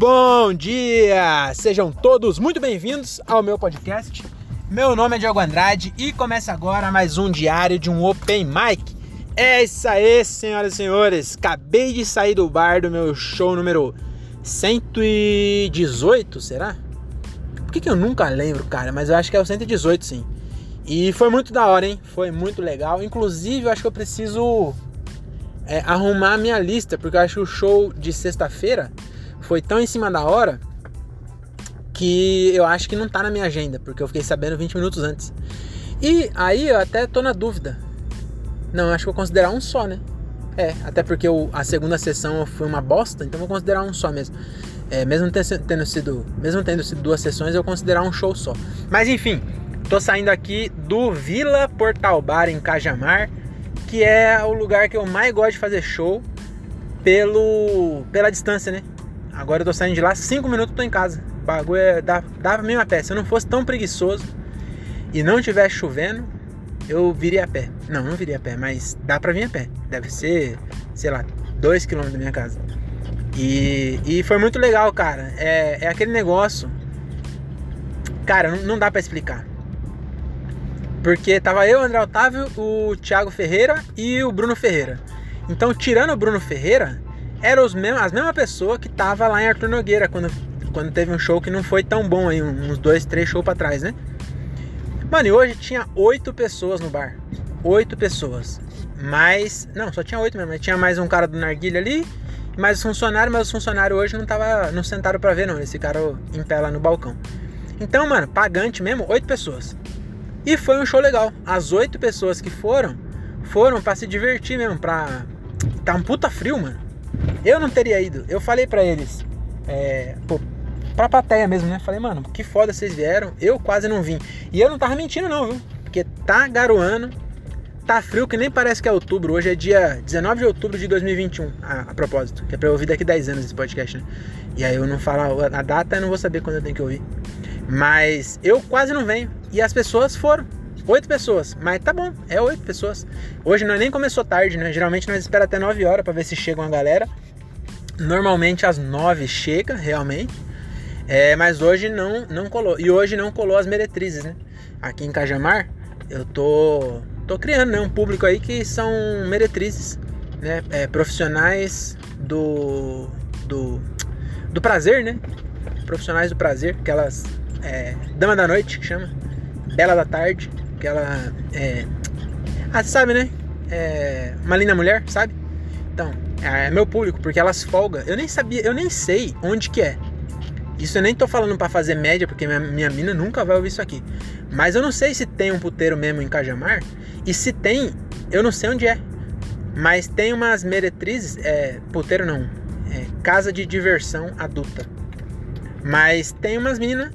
Bom dia! Sejam todos muito bem-vindos ao meu podcast. Meu nome é Diogo Andrade e começa agora mais um diário de um Open Mic. É isso aí, senhoras e senhores. Acabei de sair do bar do meu show número 118, será? Por que, que eu nunca lembro, cara? Mas eu acho que é o 118, sim. E foi muito da hora, hein? Foi muito legal. Inclusive, eu acho que eu preciso é, arrumar a minha lista, porque eu acho que o show de sexta-feira foi tão em cima da hora que eu acho que não tá na minha agenda, porque eu fiquei sabendo 20 minutos antes. E aí eu até tô na dúvida. Não, eu acho que vou considerar um só, né? É, até porque eu, a segunda sessão foi uma bosta, então vou considerar um só mesmo. É, mesmo tendo sido, mesmo tendo sido duas sessões, eu considerar um show só. Mas enfim, tô saindo aqui do Vila Portal Bar em Cajamar que é o lugar que eu mais gosto de fazer show pelo pela distância, né? Agora eu tô saindo de lá, 5 minutos tô em casa. O bagulho é, dá, dá a mesma pé. Se eu não fosse tão preguiçoso e não tivesse chovendo, eu viria a pé. Não, não viria a pé, mas dá pra vir a pé. Deve ser, sei lá, 2 km da minha casa. E, e foi muito legal, cara. É, é aquele negócio. Cara, não, não dá para explicar. Porque tava eu, André Otávio, o Thiago Ferreira e o Bruno Ferreira. Então, tirando o Bruno Ferreira, eram os mesmos, as mesmas pessoas que tava lá em Arthur Nogueira quando, quando teve um show que não foi tão bom aí, uns dois, três shows pra trás, né? Mano, e hoje tinha oito pessoas no bar. Oito pessoas. Mas. Não, só tinha oito mesmo. Tinha mais um cara do Narguilha ali, mais os funcionários, mas os funcionários hoje não tava. não sentaram pra ver, não. Eles ficaram em pé lá no balcão. Então, mano, pagante mesmo, oito pessoas. E foi um show legal. As oito pessoas que foram, foram para se divertir mesmo, pra. Tá um puta frio, mano. Eu não teria ido. Eu falei para eles, é, pô, pra plateia mesmo, né? Falei, mano, que foda vocês vieram. Eu quase não vim. E eu não tava mentindo, não, viu? Porque tá garoando, tá frio que nem parece que é outubro. Hoje é dia 19 de outubro de 2021, a, a propósito. Que é pra eu ouvir daqui 10 anos esse podcast, né? E aí eu não falo a data, eu não vou saber quando eu tenho que ouvir. Mas eu quase não venho. E as pessoas foram. Oito pessoas. Mas tá bom, é oito pessoas. Hoje nós nem começou tarde, né? Geralmente nós esperamos até nove horas para ver se chega uma galera. Normalmente às nove chega, realmente. É, mas hoje não, não colou. E hoje não colou as meretrizes, né? Aqui em Cajamar, eu tô, tô criando né, um público aí que são meretrizes, né? É, profissionais do, do, do prazer, né? Profissionais do prazer, aquelas é, Dama da Noite, que chama. Bela da Tarde, que ela é. Ah, sabe, né? É uma linda mulher, sabe? Então, é meu público, porque elas folgam. Eu nem sabia, eu nem sei onde que é. Isso eu nem tô falando para fazer média, porque minha, minha mina nunca vai ouvir isso aqui. Mas eu não sei se tem um puteiro mesmo em Cajamar. E se tem, eu não sei onde é. Mas tem umas meretrizes, é, puteiro não, é, casa de diversão adulta. Mas tem umas meninas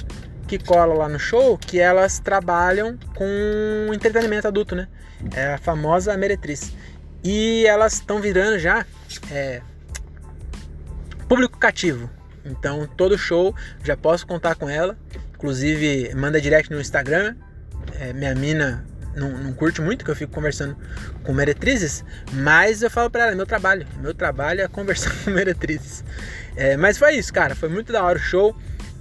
que colam lá no show que elas trabalham com entretenimento adulto, né? É a famosa meretriz. E elas estão virando já é, público cativo. Então todo show já posso contar com ela. Inclusive manda direct no Instagram. É, minha mina não, não, curte muito que eu fico conversando com meretrizes, mas eu falo para ela, é meu trabalho. Meu trabalho é conversar com meretrizes. É, mas foi isso, cara. Foi muito da hora o show.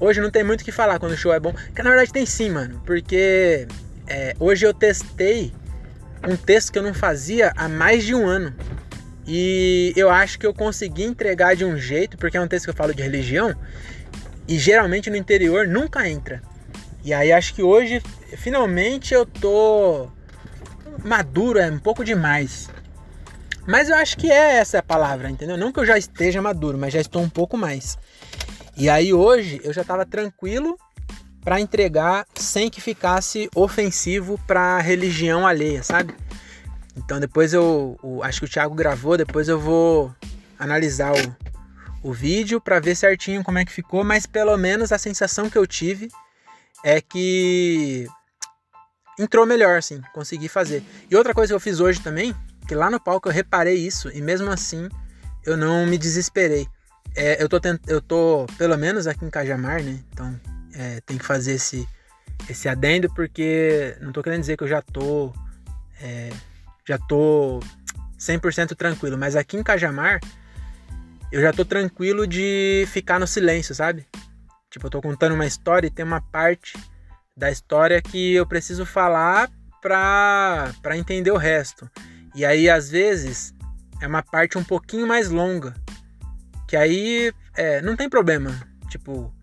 Hoje não tem muito o que falar quando o show é bom. Que na verdade tem sim, mano. Porque é, hoje eu testei um texto que eu não fazia há mais de um ano. E eu acho que eu consegui entregar de um jeito, porque é um texto que eu falo de religião. E geralmente no interior nunca entra. E aí acho que hoje, finalmente, eu tô maduro, é um pouco demais. Mas eu acho que é essa a palavra, entendeu? Não que eu já esteja maduro, mas já estou um pouco mais. E aí hoje eu já estava tranquilo para entregar sem que ficasse ofensivo para religião alheia, sabe? Então depois eu, o, acho que o Thiago gravou, depois eu vou analisar o, o vídeo para ver certinho como é que ficou, mas pelo menos a sensação que eu tive é que entrou melhor, assim, consegui fazer. E outra coisa que eu fiz hoje também, que lá no palco eu reparei isso e mesmo assim eu não me desesperei. É, eu, tô tent... eu tô, pelo menos aqui em Cajamar, né? Então é, tem que fazer esse, esse adendo, porque não tô querendo dizer que eu já tô. É, já tô 100% tranquilo, mas aqui em Cajamar eu já tô tranquilo de ficar no silêncio, sabe? Tipo, eu tô contando uma história e tem uma parte da história que eu preciso falar pra, pra entender o resto. E aí, às vezes, é uma parte um pouquinho mais longa. Que aí é, não tem problema. Tipo.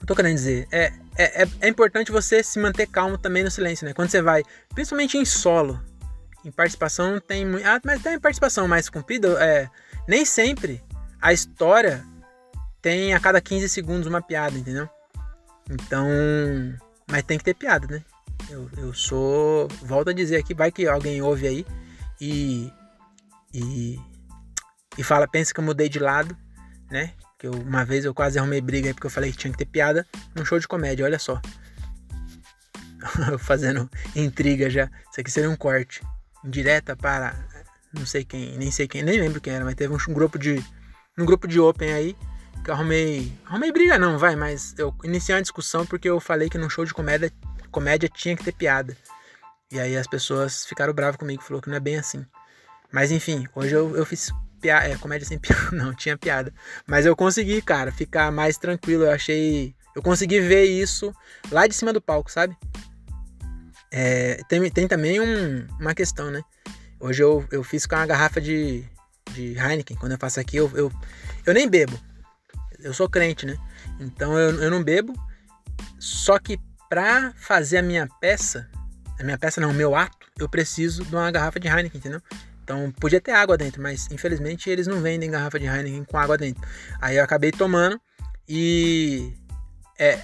Eu tô querendo dizer. É, é, é, é importante você se manter calmo também no silêncio, né? Quando você vai, principalmente em solo. Em participação tem muito. Ah, mas tem participação mais comprida. É, nem sempre a história tem a cada 15 segundos uma piada, entendeu? Então. Mas tem que ter piada, né? Eu, eu sou. Volto a dizer aqui, vai que alguém ouve aí e. E. E fala, pensa que eu mudei de lado, né? Que eu, uma vez eu quase arrumei briga aí porque eu falei que tinha que ter piada num show de comédia, olha só. Fazendo intriga já. Isso aqui seria um corte. Indireta para. Não sei quem, nem sei quem, nem lembro quem era, mas teve um, um grupo de. Um grupo de Open aí que eu arrumei. Arrumei briga não, vai, mas eu iniciei uma discussão porque eu falei que num show de comédia comédia tinha que ter piada. E aí as pessoas ficaram bravas comigo, falou que não é bem assim. Mas enfim, hoje eu, eu fiz piada, é, comédia sem piada, não, tinha piada. Mas eu consegui, cara, ficar mais tranquilo, eu achei... Eu consegui ver isso lá de cima do palco, sabe? É, tem, tem também um, uma questão, né? Hoje eu, eu fiz com uma garrafa de, de Heineken. Quando eu faço aqui, eu, eu, eu nem bebo. Eu sou crente, né? Então eu, eu não bebo. Só que para fazer a minha peça, a minha peça não, o meu ato, eu preciso de uma garrafa de Heineken, entendeu? Então podia ter água dentro, mas infelizmente eles não vendem garrafa de Heineken com água dentro. Aí eu acabei tomando e é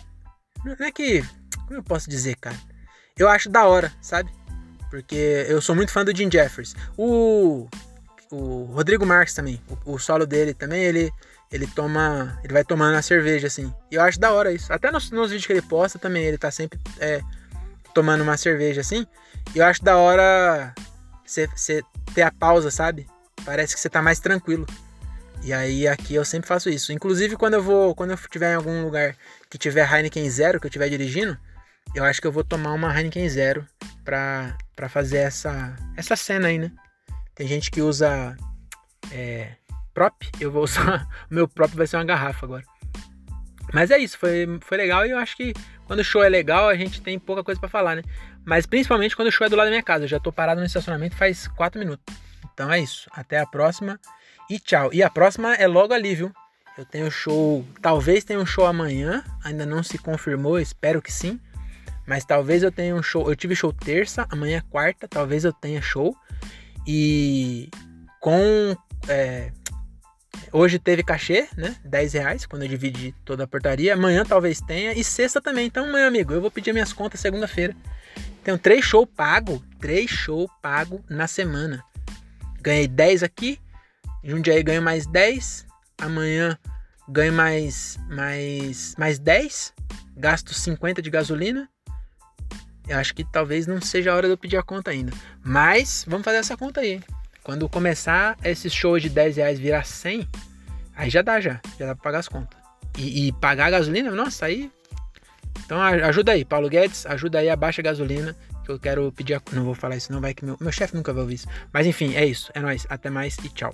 não é que como eu posso dizer, cara? Eu acho da hora, sabe? Porque eu sou muito fã do Jim Jeffers. O o Rodrigo Marques também, o, o solo dele também, ele ele toma. Ele vai tomando a cerveja, assim. E eu acho da hora isso. Até nos, nos vídeos que ele posta também, ele tá sempre é, tomando uma cerveja, assim. E eu acho da hora você ter a pausa, sabe? Parece que você tá mais tranquilo. E aí aqui eu sempre faço isso. Inclusive quando eu vou. Quando eu estiver em algum lugar que tiver Heineken Zero, que eu estiver dirigindo, eu acho que eu vou tomar uma Heineken Zero pra, pra fazer essa, essa cena aí, né? Tem gente que usa. É, prop, eu vou usar. O meu prop vai ser uma garrafa agora. Mas é isso, foi, foi legal e eu acho que quando o show é legal a gente tem pouca coisa para falar, né? Mas principalmente quando o show é do lado da minha casa. Eu já tô parado no estacionamento faz 4 minutos. Então é isso. Até a próxima e tchau. E a próxima é logo ali, viu? Eu tenho show. Talvez tenha um show amanhã. Ainda não se confirmou, espero que sim. Mas talvez eu tenha um show. Eu tive show terça, amanhã é quarta. Talvez eu tenha show. E com. É, Hoje teve cachê, né? 10 reais quando eu dividi toda a portaria. Amanhã talvez tenha. E sexta também. Então, meu amigo, eu vou pedir minhas contas segunda-feira. Tenho três shows pago. Três shows pago na semana. Ganhei 10 aqui. Jundiaí ganho mais 10. Amanhã ganho mais, mais, mais 10. Gasto 50 de gasolina. Eu acho que talvez não seja a hora de eu pedir a conta ainda. Mas vamos fazer essa conta aí. Quando começar esses shows de 10 reais virar 100, aí já dá já. Já dá pra pagar as contas. E, e pagar a gasolina, nossa, aí... Então ajuda aí, Paulo Guedes, ajuda aí, abaixa a gasolina, que eu quero pedir a... Não vou falar isso, não vai que meu, meu chefe nunca vai ouvir isso. Mas enfim, é isso. É nóis. Até mais e tchau.